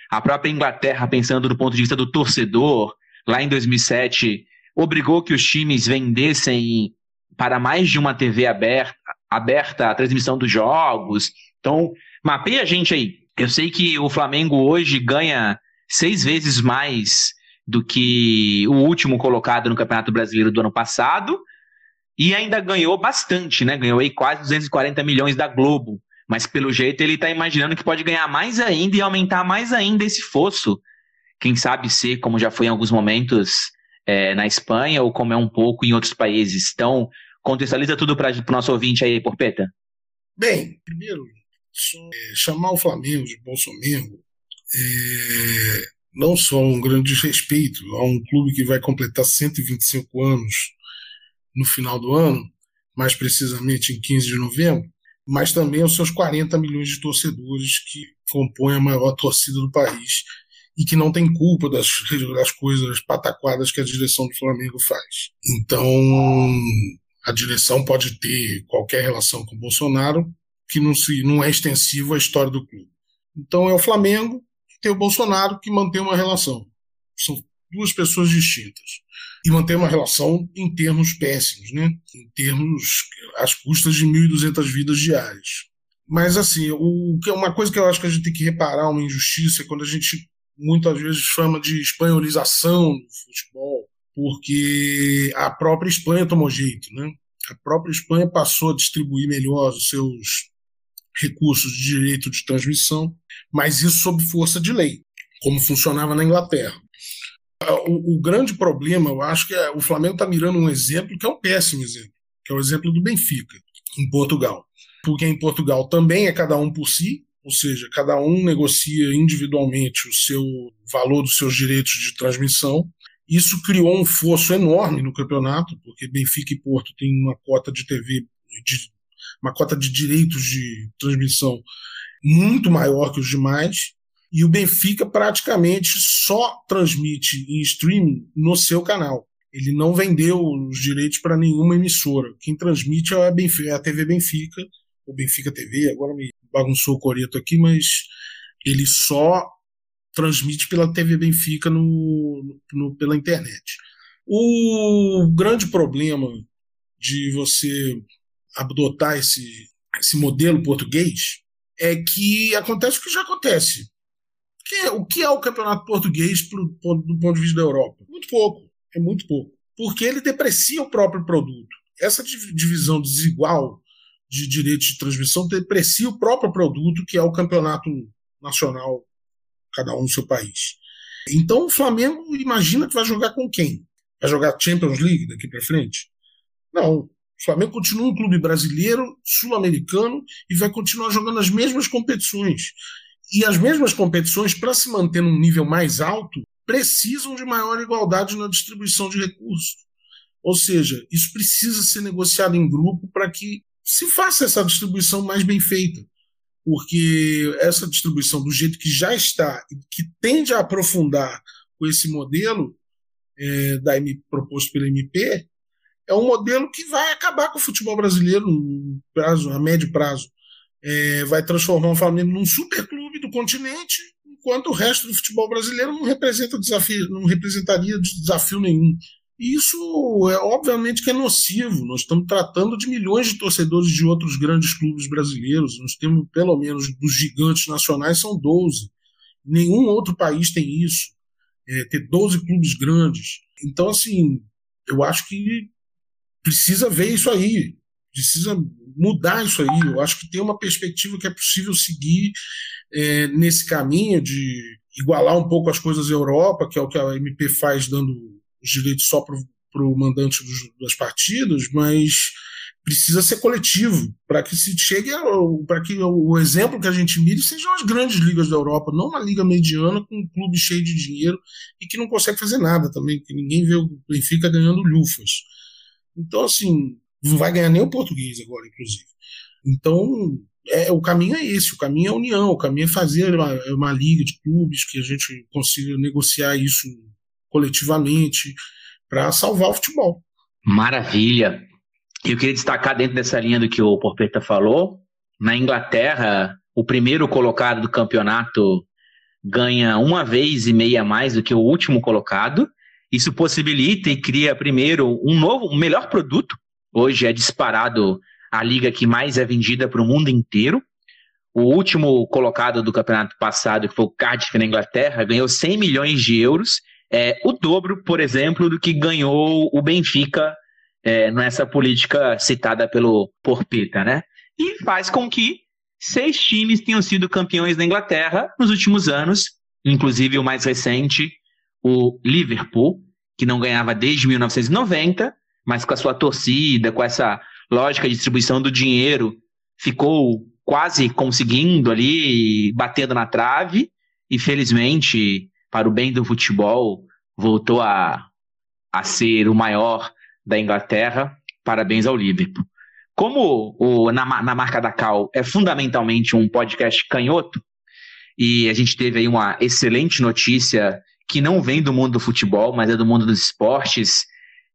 A própria Inglaterra, pensando do ponto de vista do torcedor, lá em 2007, obrigou que os times vendessem para mais de uma TV aberta, aberta a transmissão dos jogos. Então, mapeia a gente aí. Eu sei que o Flamengo hoje ganha seis vezes mais do que o último colocado no Campeonato Brasileiro do ano passado e ainda ganhou bastante, né? Ganhou aí quase 240 milhões da Globo. Mas pelo jeito ele está imaginando que pode ganhar mais ainda e aumentar mais ainda esse fosso. Quem sabe ser, como já foi em alguns momentos é, na Espanha, ou como é um pouco em outros países. Então, contextualiza tudo para o nosso ouvinte aí, Porpeta. Bem, primeiro, é, chamar o Flamengo de Bolsonaro é não só um grande desrespeito a um clube que vai completar 125 anos no final do ano, mais precisamente em 15 de novembro, mas também aos seus 40 milhões de torcedores que compõem a maior torcida do país e que não tem culpa das, das coisas pataquadas que a direção do Flamengo faz. Então, a direção pode ter qualquer relação com o Bolsonaro que não, se, não é extensivo à história do clube. Então, é o Flamengo e tem o Bolsonaro que mantém uma relação. São duas pessoas distintas. E mantém uma relação em termos péssimos, né? em termos às custas de 1.200 vidas diárias. Mas, assim, o, uma coisa que eu acho que a gente tem que reparar, uma injustiça, é quando a gente muitas vezes chama de espanholização do futebol, porque a própria Espanha tomou jeito, né? A própria Espanha passou a distribuir melhor os seus recursos de direito de transmissão, mas isso sob força de lei, como funcionava na Inglaterra. O, o grande problema, eu acho que é, o Flamengo está mirando um exemplo que é um péssimo exemplo, que é o exemplo do Benfica, em Portugal. Porque em Portugal também é cada um por si, ou seja, cada um negocia individualmente o seu valor dos seus direitos de transmissão. Isso criou um fosso enorme no campeonato, porque Benfica e Porto têm uma cota de TV, de, uma cota de direitos de transmissão muito maior que os demais, e o Benfica praticamente só transmite em streaming no seu canal. Ele não vendeu os direitos para nenhuma emissora. Quem transmite é a, Benfica, é a TV Benfica, o Benfica TV, agora me bagunçou o coreto aqui, mas ele só transmite pela TV Benfica no, no, pela internet. O grande problema de você adotar esse, esse modelo português é que acontece o que já acontece. É, o que é o campeonato português pro, do ponto de vista da Europa? Muito pouco. É muito pouco. Porque ele deprecia o próprio produto. Essa divisão desigual de direitos de transmissão deprecia o próprio produto, que é o campeonato nacional, cada um no seu país. Então o Flamengo imagina que vai jogar com quem? Vai jogar Champions League daqui para frente? Não. O Flamengo continua um clube brasileiro, sul-americano e vai continuar jogando as mesmas competições. E as mesmas competições, para se manter num nível mais alto, precisam de maior igualdade na distribuição de recursos. Ou seja, isso precisa ser negociado em grupo para que se faça essa distribuição mais bem feita. Porque essa distribuição, do jeito que já está, e que tende a aprofundar com esse modelo é, da M, proposto pela MP, é um modelo que vai acabar com o futebol brasileiro no prazo, a médio prazo. É, vai transformar o Flamengo num superclube continente, enquanto o resto do futebol brasileiro não representa desafio, não representaria desafio nenhum. Isso é obviamente que é nocivo. Nós estamos tratando de milhões de torcedores de outros grandes clubes brasileiros. Nós temos, pelo menos, dos gigantes nacionais, são 12. Nenhum outro país tem isso. é, ter 12 clubes grandes. Então, assim, eu acho que precisa ver isso aí, precisa mudar isso aí. Eu acho que tem uma perspectiva que é possível seguir é, nesse caminho de igualar um pouco as coisas da Europa, que é o que a MP faz, dando os direitos só para o mandante dos, das partidas, mas precisa ser coletivo para que se chegue para que o exemplo que a gente mire sejam as grandes ligas da Europa, não uma liga mediana com um clube cheio de dinheiro e que não consegue fazer nada também, que ninguém vê o Benfica ganhando lufas. Então, assim, não vai ganhar nem o português agora, inclusive. Então, é, o caminho é esse, o caminho é a união, o caminho é fazer uma, uma liga de clubes que a gente consiga negociar isso coletivamente para salvar o futebol. Maravilha. Eu queria destacar dentro dessa linha do que o Porpeta falou, na Inglaterra, o primeiro colocado do campeonato ganha uma vez e meia mais do que o último colocado. Isso possibilita e cria primeiro um novo, um melhor produto. Hoje é disparado a liga que mais é vendida para o mundo inteiro. O último colocado do campeonato passado, que foi o Cardiff na Inglaterra, ganhou 100 milhões de euros, é o dobro, por exemplo, do que ganhou o Benfica é, nessa política citada pelo Porpeta, né? E faz com que seis times tenham sido campeões da Inglaterra nos últimos anos, inclusive o mais recente, o Liverpool, que não ganhava desde 1990, mas com a sua torcida, com essa lógica de distribuição do dinheiro, ficou quase conseguindo ali, batendo na trave, e felizmente, para o bem do futebol, voltou a, a ser o maior da Inglaterra. Parabéns ao Liverpool. Como o na, na Marca da Cal é fundamentalmente um podcast canhoto, e a gente teve aí uma excelente notícia que não vem do mundo do futebol, mas é do mundo dos esportes,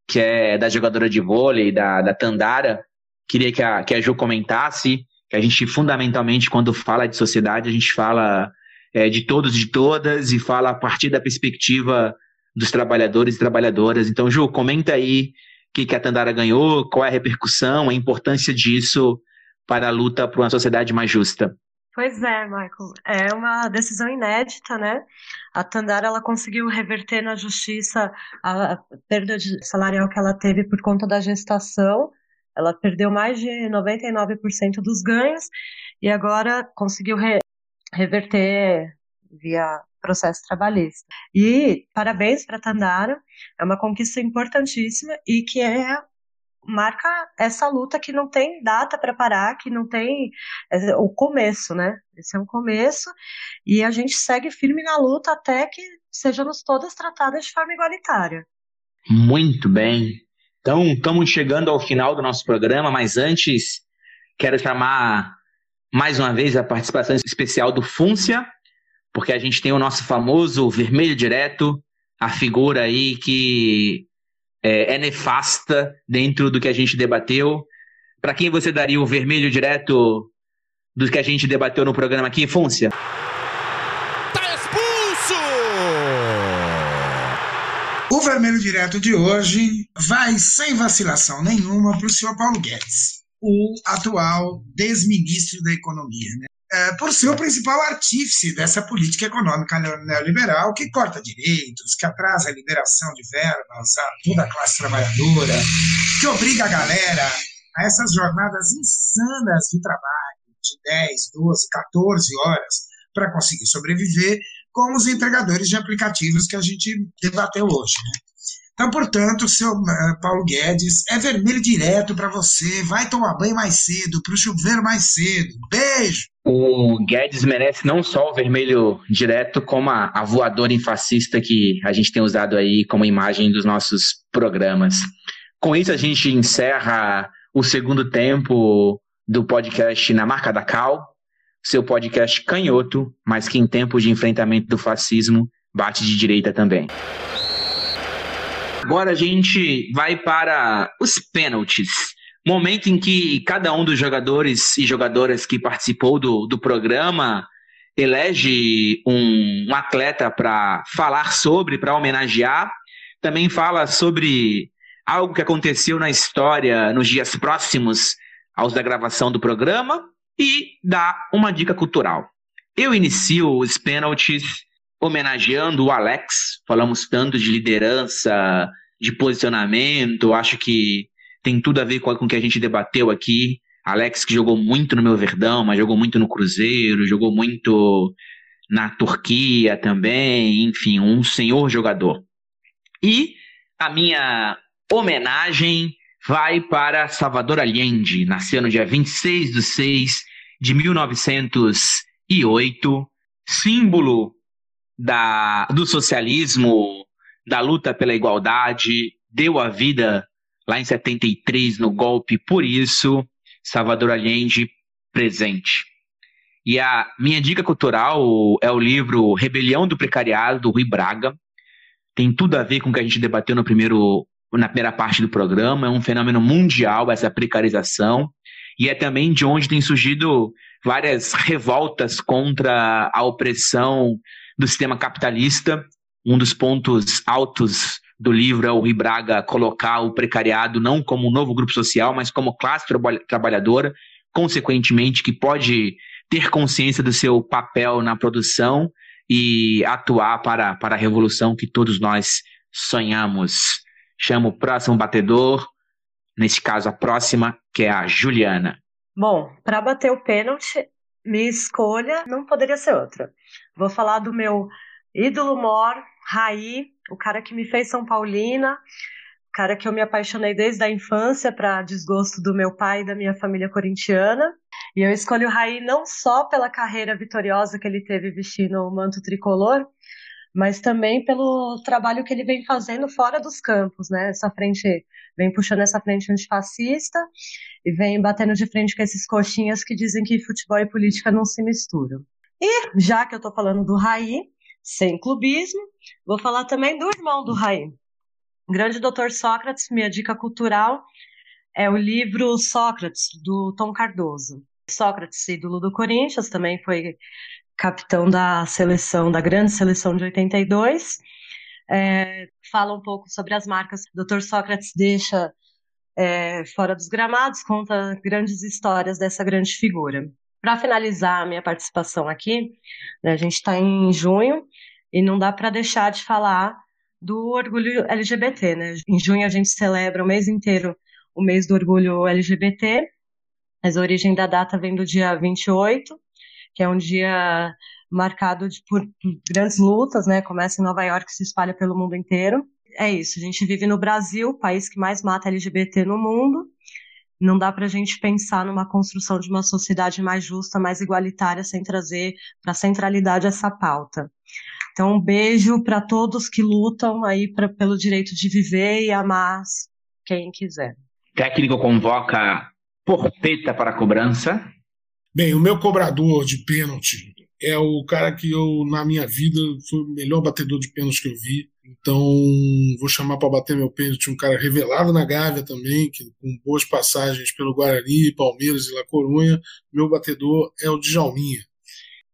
que é da jogadora de vôlei, da, da Tandara. Queria que a, que a Ju comentasse, que a gente, fundamentalmente, quando fala de sociedade, a gente fala é, de todos e de todas e fala a partir da perspectiva dos trabalhadores e trabalhadoras. Então, Ju, comenta aí o que, que a Tandara ganhou, qual é a repercussão, a importância disso para a luta por uma sociedade mais justa. Pois é, Michael. É uma decisão inédita, né? A Tandara ela conseguiu reverter na justiça a perda de salarial que ela teve por conta da gestação. Ela perdeu mais de 99% dos ganhos e agora conseguiu re reverter via processo trabalhista. E parabéns para a Tandara, é uma conquista importantíssima e que é marca essa luta que não tem data para parar, que não tem é, o começo, né? Esse é um começo e a gente segue firme na luta até que sejamos todas tratadas de forma igualitária. Muito bem. Então, estamos chegando ao final do nosso programa, mas antes quero chamar mais uma vez a participação especial do Fúncia, porque a gente tem o nosso famoso vermelho direto, a figura aí que é, é nefasta dentro do que a gente debateu. Para quem você daria o vermelho direto do que a gente debateu no programa aqui, Fúncia? Tá expulso! O vermelho direto de hoje vai sem vacilação nenhuma para o senhor Paulo Guedes, o atual desministro da Economia. Né? É, por ser o principal artífice dessa política econômica neoliberal que corta direitos, que atrasa a liberação de verbas a toda a classe trabalhadora, que obriga a galera a essas jornadas insanas de trabalho de 10, 12, 14 horas para conseguir sobreviver, como os entregadores de aplicativos que a gente debateu hoje. Né? Então, portanto, seu uh, Paulo Guedes, é vermelho direto para você. Vai tomar banho mais cedo, para o chuveiro mais cedo. Beijo! O Guedes merece não só o vermelho direto, como a, a voadora fascista que a gente tem usado aí como imagem dos nossos programas. Com isso, a gente encerra o segundo tempo do podcast Na Marca da Cal, seu podcast canhoto, mas que em tempos de enfrentamento do fascismo bate de direita também. Agora a gente vai para os pênaltis. Momento em que cada um dos jogadores e jogadoras que participou do, do programa elege um, um atleta para falar sobre, para homenagear. Também fala sobre algo que aconteceu na história nos dias próximos aos da gravação do programa e dá uma dica cultural. Eu inicio os pênaltis homenageando o Alex. Falamos tanto de liderança, de posicionamento, acho que tem tudo a ver com o que a gente debateu aqui. Alex que jogou muito no meu Verdão, mas jogou muito no Cruzeiro, jogou muito na Turquia também, enfim, um senhor jogador. E a minha homenagem vai para Salvador Allende, nasceu no dia 26 de 6 de 1908, símbolo da, do socialismo, da luta pela igualdade, deu a vida lá em 73 no golpe, por isso, Salvador Allende presente. E a minha dica cultural é o livro Rebelião do Precariado, do Rui Braga. Tem tudo a ver com o que a gente debateu no primeiro, na primeira parte do programa. É um fenômeno mundial, essa precarização. E é também de onde tem surgido várias revoltas contra a opressão do sistema capitalista. Um dos pontos altos do livro é o Rui Braga colocar o precariado não como um novo grupo social, mas como classe trabalhadora, consequentemente, que pode ter consciência do seu papel na produção e atuar para, para a revolução que todos nós sonhamos. Chamo o próximo batedor, nesse caso a próxima, que é a Juliana. Bom, para bater o pênalti, minha escolha não poderia ser outra. Vou falar do meu ídolo mor, Raí, o cara que me fez São Paulina, o cara que eu me apaixonei desde a infância para desgosto do meu pai e da minha família corintiana. E eu escolho o Raí não só pela carreira vitoriosa que ele teve vestindo o manto tricolor, mas também pelo trabalho que ele vem fazendo fora dos campos, né? Essa frente vem puxando essa frente antifascista e vem batendo de frente com esses coxinhas que dizem que futebol e política não se misturam. E já que eu estou falando do Raí, sem clubismo, vou falar também do irmão do Raí. Grande Doutor Sócrates, minha dica cultural é o livro Sócrates, do Tom Cardoso. Sócrates, ídolo do Corinthians, também foi capitão da seleção, da grande seleção de 82. É, fala um pouco sobre as marcas. O Dr. Sócrates deixa é, fora dos gramados, conta grandes histórias dessa grande figura. Para finalizar a minha participação aqui, né, a gente está em junho e não dá para deixar de falar do orgulho LGBT. Né? Em junho a gente celebra o mês inteiro o mês do orgulho LGBT, mas a origem da data vem do dia 28, que é um dia marcado por, grandes lutas, né? Começa em Nova York e se espalha pelo mundo inteiro. É isso, a gente vive no Brasil, país que mais mata LGBT no mundo. Não dá para a gente pensar numa construção de uma sociedade mais justa, mais igualitária, sem trazer para a centralidade essa pauta. Então, um beijo para todos que lutam aí pra, pelo direito de viver e amar quem quiser. Técnico convoca Porpeta para cobrança. Bem, o meu cobrador de pênalti é o cara que eu, na minha vida, foi o melhor batedor de pênalti que eu vi. Então, vou chamar para bater meu pênalti um cara revelado na Gávea também, que, com boas passagens pelo Guarani, Palmeiras e La Corunha. Meu batedor é o Djalminha.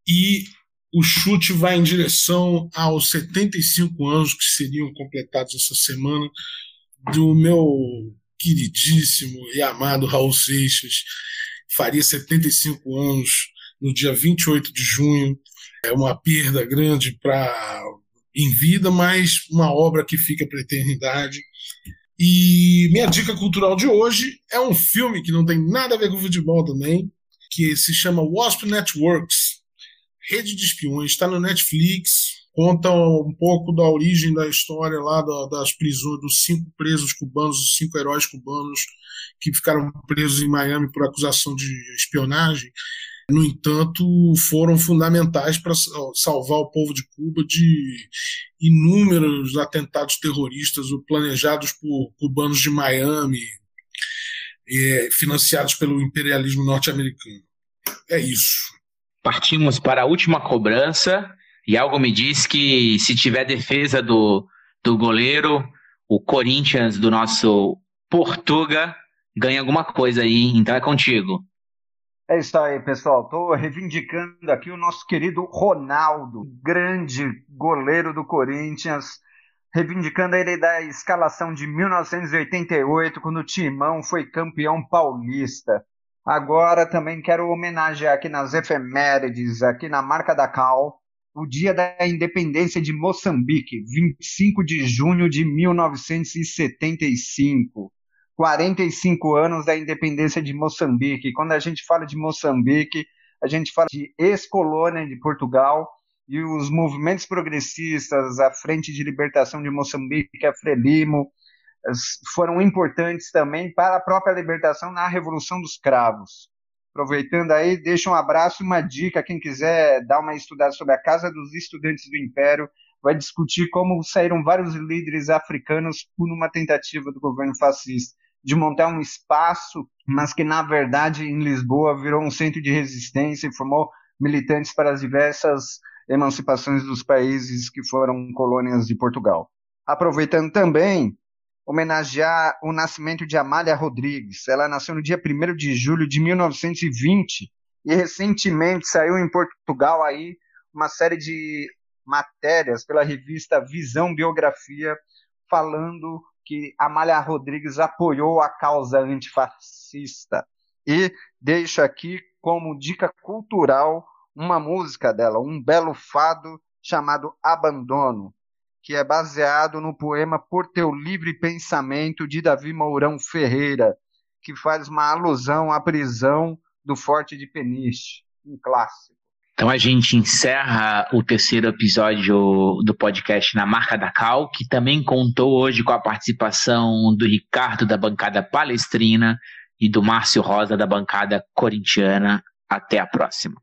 E o chute vai em direção aos 75 anos que seriam completados essa semana do meu queridíssimo e amado Raul Seixas. Faria 75 anos no dia 28 de junho. É uma perda grande para em vida, mas uma obra que fica para a eternidade. E minha dica cultural de hoje é um filme que não tem nada a ver com futebol também, que se chama Wasp Networks, Rede de Espiões, está no Netflix, conta um pouco da origem da história lá das prisões dos cinco presos cubanos, os cinco heróis cubanos que ficaram presos em Miami por acusação de espionagem. No entanto, foram fundamentais para salvar o povo de Cuba de inúmeros atentados terroristas planejados por cubanos de Miami, é, financiados pelo imperialismo norte-americano. É isso. Partimos para a última cobrança e algo me diz que se tiver defesa do, do goleiro, o Corinthians do nosso Portuga ganha alguma coisa aí, então é contigo. É isso aí, pessoal. Estou reivindicando aqui o nosso querido Ronaldo, grande goleiro do Corinthians, reivindicando ele da escalação de 1988, quando o Timão foi campeão paulista. Agora também quero homenagear aqui nas efemérides, aqui na marca da Cal, o dia da independência de Moçambique, 25 de junho de 1975. 45 anos da independência de Moçambique. Quando a gente fala de Moçambique, a gente fala de ex-colônia de Portugal e os movimentos progressistas, a Frente de Libertação de Moçambique, a Frelimo, foram importantes também para a própria libertação na Revolução dos Cravos. Aproveitando aí, deixa um abraço e uma dica, quem quiser dar uma estudada sobre a Casa dos Estudantes do Império, vai discutir como saíram vários líderes africanos por uma tentativa do governo fascista de montar um espaço, mas que na verdade em Lisboa virou um centro de resistência e formou militantes para as diversas emancipações dos países que foram colônias de Portugal. Aproveitando também, homenagear o nascimento de Amália Rodrigues. Ela nasceu no dia 1 de julho de 1920 e recentemente saiu em Portugal aí uma série de matérias pela revista Visão Biografia falando que Amália Rodrigues apoiou a causa antifascista. E deixo aqui como dica cultural uma música dela, um belo fado chamado Abandono, que é baseado no poema Por Teu Livre Pensamento de Davi Mourão Ferreira, que faz uma alusão à prisão do Forte de Peniche, um clássico. Então a gente encerra o terceiro episódio do podcast Na Marca da Cal, que também contou hoje com a participação do Ricardo da bancada palestrina e do Márcio Rosa da bancada corintiana. Até a próxima.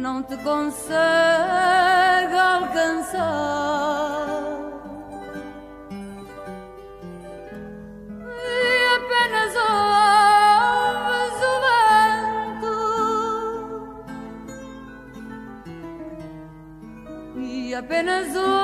Não te consegue alcançar. E apenas ouves o vento e apenas ouves